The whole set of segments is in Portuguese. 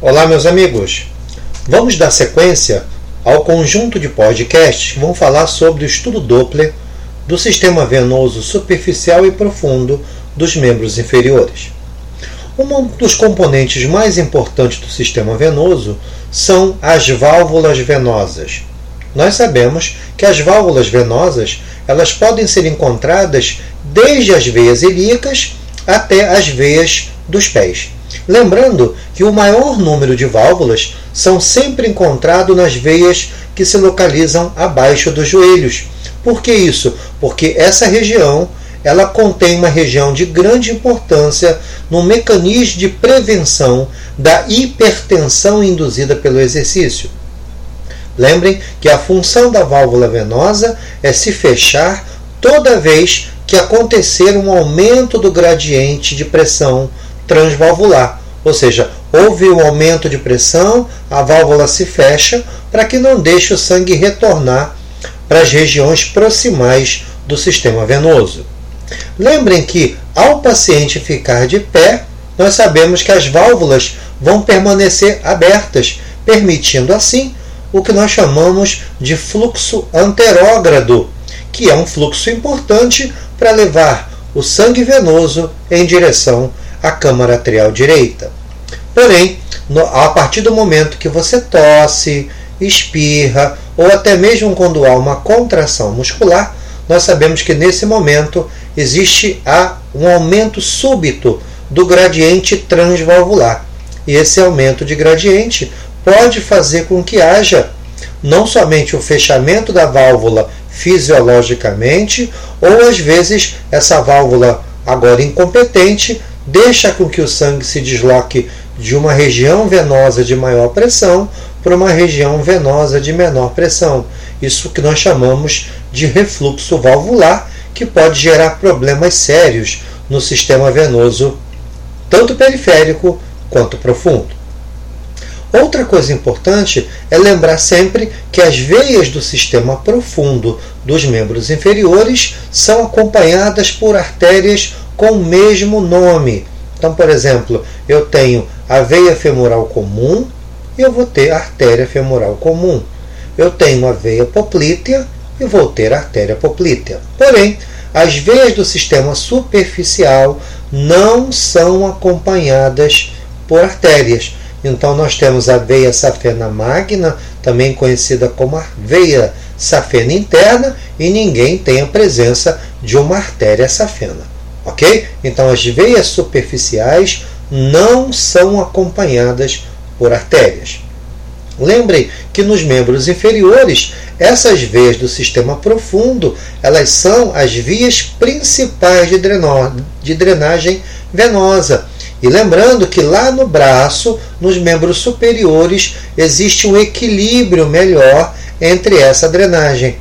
Olá, meus amigos. Vamos dar sequência ao conjunto de podcasts que vão falar sobre o estudo Doppler do sistema venoso superficial e profundo dos membros inferiores. Um dos componentes mais importantes do sistema venoso são as válvulas venosas. Nós sabemos que as válvulas venosas elas podem ser encontradas desde as veias ilíacas até as veias dos pés. Lembrando que o maior número de válvulas são sempre encontrados nas veias que se localizam abaixo dos joelhos. Por que isso? Porque essa região ela contém uma região de grande importância no mecanismo de prevenção da hipertensão induzida pelo exercício. Lembrem que a função da válvula venosa é se fechar toda vez que acontecer um aumento do gradiente de pressão transvalvular, ou seja, houve um aumento de pressão, a válvula se fecha para que não deixe o sangue retornar para as regiões proximais do sistema venoso. Lembrem que ao paciente ficar de pé, nós sabemos que as válvulas vão permanecer abertas, permitindo assim o que nós chamamos de fluxo anterógrado, que é um fluxo importante para levar o sangue venoso em direção à câmara atrial direita. Porém, no, a partir do momento que você tosse, espirra ou até mesmo quando há uma contração muscular, nós sabemos que nesse momento existe a, um aumento súbito do gradiente transvalvular. E esse aumento de gradiente pode fazer com que haja não somente o fechamento da válvula fisiologicamente, ou às vezes essa válvula agora incompetente deixa com que o sangue se desloque de uma região venosa de maior pressão para uma região venosa de menor pressão. Isso que nós chamamos de refluxo valvular, que pode gerar problemas sérios no sistema venoso, tanto periférico quanto profundo. Outra coisa importante é lembrar sempre que as veias do sistema profundo dos membros inferiores são acompanhadas por artérias com o mesmo nome. Então, por exemplo, eu tenho a veia femoral comum e eu vou ter artéria femoral comum. Eu tenho a veia poplítea e vou ter artéria poplítea. Porém, as veias do sistema superficial não são acompanhadas por artérias. Então nós temos a veia safena magna, também conhecida como a veia safena interna, e ninguém tem a presença de uma artéria safena. Ok? Então as veias superficiais não são acompanhadas por artérias. Lembrem que nos membros inferiores, essas veias do sistema profundo, elas são as vias principais de, de drenagem venosa. E lembrando que lá no braço, nos membros superiores, existe um equilíbrio melhor entre essa drenagem.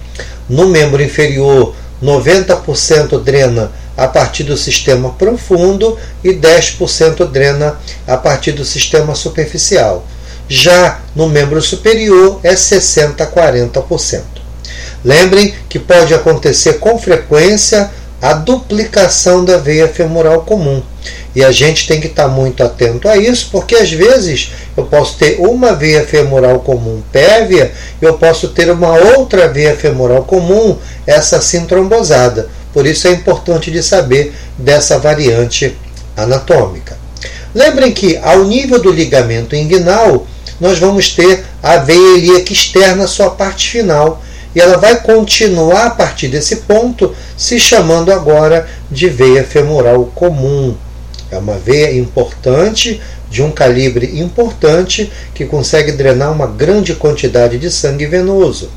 No membro inferior, 90% drena a partir do sistema profundo e 10% drena a partir do sistema superficial. Já no membro superior é 60 a 40%. Lembrem que pode acontecer com frequência a duplicação da veia femoral comum. E a gente tem que estar muito atento a isso, porque às vezes eu posso ter uma veia femoral comum pévia, eu posso ter uma outra veia femoral comum, essa assim trombosada. Por isso é importante de saber dessa variante anatômica. Lembrem que ao nível do ligamento inguinal, nós vamos ter a veia ilíaca externa, sua parte final, e ela vai continuar a partir desse ponto se chamando agora de veia femoral comum. É uma veia importante, de um calibre importante, que consegue drenar uma grande quantidade de sangue venoso.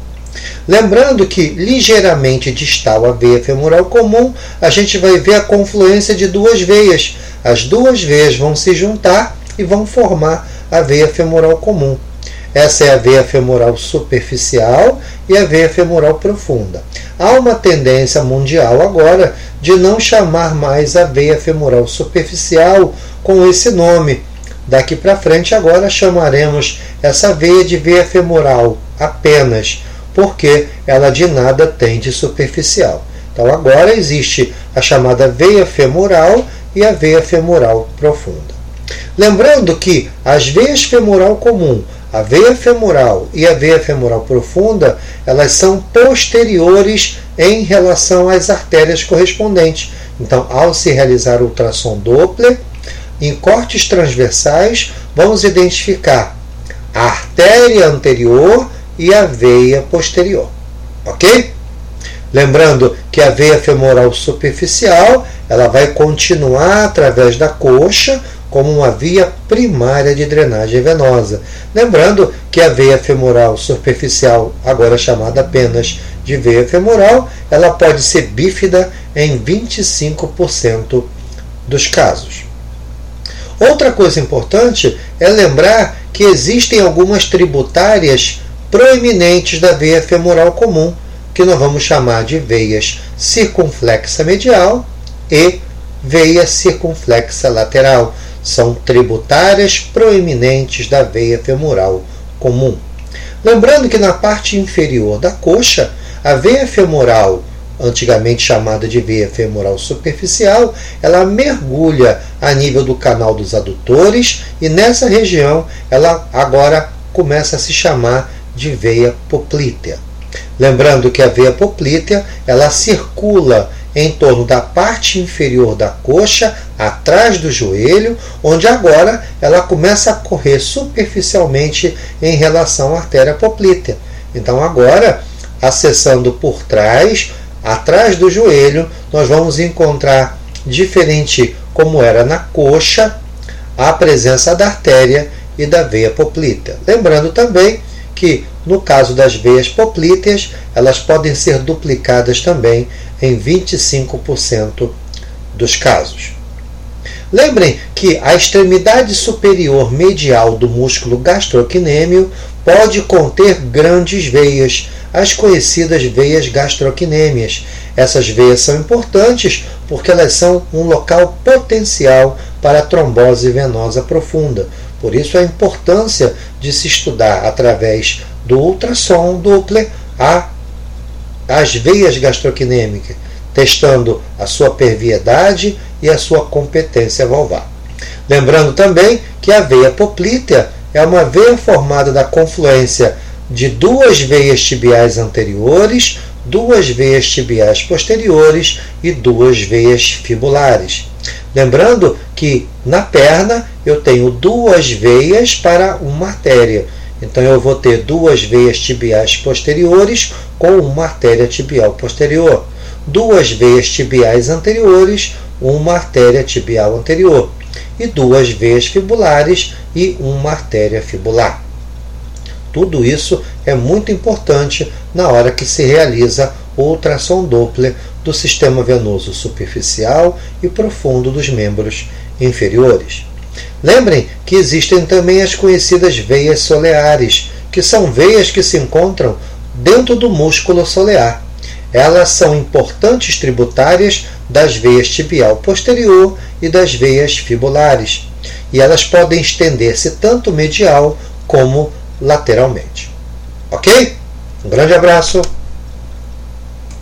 Lembrando que ligeiramente distal à veia femoral comum, a gente vai ver a confluência de duas veias. As duas veias vão se juntar e vão formar a veia femoral comum. Essa é a veia femoral superficial e a veia femoral profunda. Há uma tendência mundial agora de não chamar mais a veia femoral superficial com esse nome. Daqui para frente, agora chamaremos essa veia de veia femoral apenas porque ela de nada tem de superficial. Então agora existe a chamada veia femoral e a veia femoral profunda. Lembrando que as veias femoral comum, a veia femoral e a veia femoral profunda, elas são posteriores em relação às artérias correspondentes. Então, ao se realizar ultrassom Doppler, em cortes transversais, vamos identificar a artéria anterior e a veia posterior. Ok? Lembrando que a veia femoral superficial ela vai continuar através da coxa como uma via primária de drenagem venosa. Lembrando que a veia femoral superficial, agora chamada apenas de veia femoral, ela pode ser bífida em 25% dos casos. Outra coisa importante é lembrar que existem algumas tributárias proeminentes da veia femoral comum, que nós vamos chamar de veias circunflexa medial e veia circunflexa lateral. São tributárias proeminentes da veia femoral comum. Lembrando que na parte inferior da coxa, a veia femoral antigamente chamada de veia femoral superficial, ela mergulha a nível do canal dos adutores e nessa região ela agora começa a se chamar de veia poplítea. Lembrando que a veia poplítea ela circula em torno da parte inferior da coxa, atrás do joelho, onde agora ela começa a correr superficialmente em relação à artéria poplítea. Então agora, acessando por trás, atrás do joelho, nós vamos encontrar, diferente como era na coxa, a presença da artéria e da veia poplítea. Lembrando também que, no caso das veias poplíteas, elas podem ser duplicadas também em 25% dos casos. Lembrem que a extremidade superior medial do músculo gastrocnêmio pode conter grandes veias, as conhecidas veias gastrocnêmias. Essas veias são importantes porque elas são um local potencial para a trombose venosa profunda. Por isso a importância de se estudar através do ultrassom Doppler a, as veias gastrocnêmicas, testando a sua perviedade e a sua competência valvar. Lembrando também que a veia poplítea é uma veia formada da confluência de duas veias tibiais anteriores, duas veias tibiais posteriores e duas veias fibulares. Lembrando que na perna eu tenho duas veias para uma artéria. Então eu vou ter duas veias tibiais posteriores com uma artéria tibial posterior, duas veias tibiais anteriores, uma artéria tibial anterior e duas veias fibulares e uma artéria fibular. Tudo isso é muito importante na hora que se realiza o ultrassom Doppler do sistema venoso superficial e profundo dos membros inferiores. Lembrem que existem também as conhecidas veias soleares, que são veias que se encontram dentro do músculo solear. Elas são importantes tributárias das veias tibial posterior e das veias fibulares, e elas podem estender-se tanto medial como lateralmente. Ok? Um grande abraço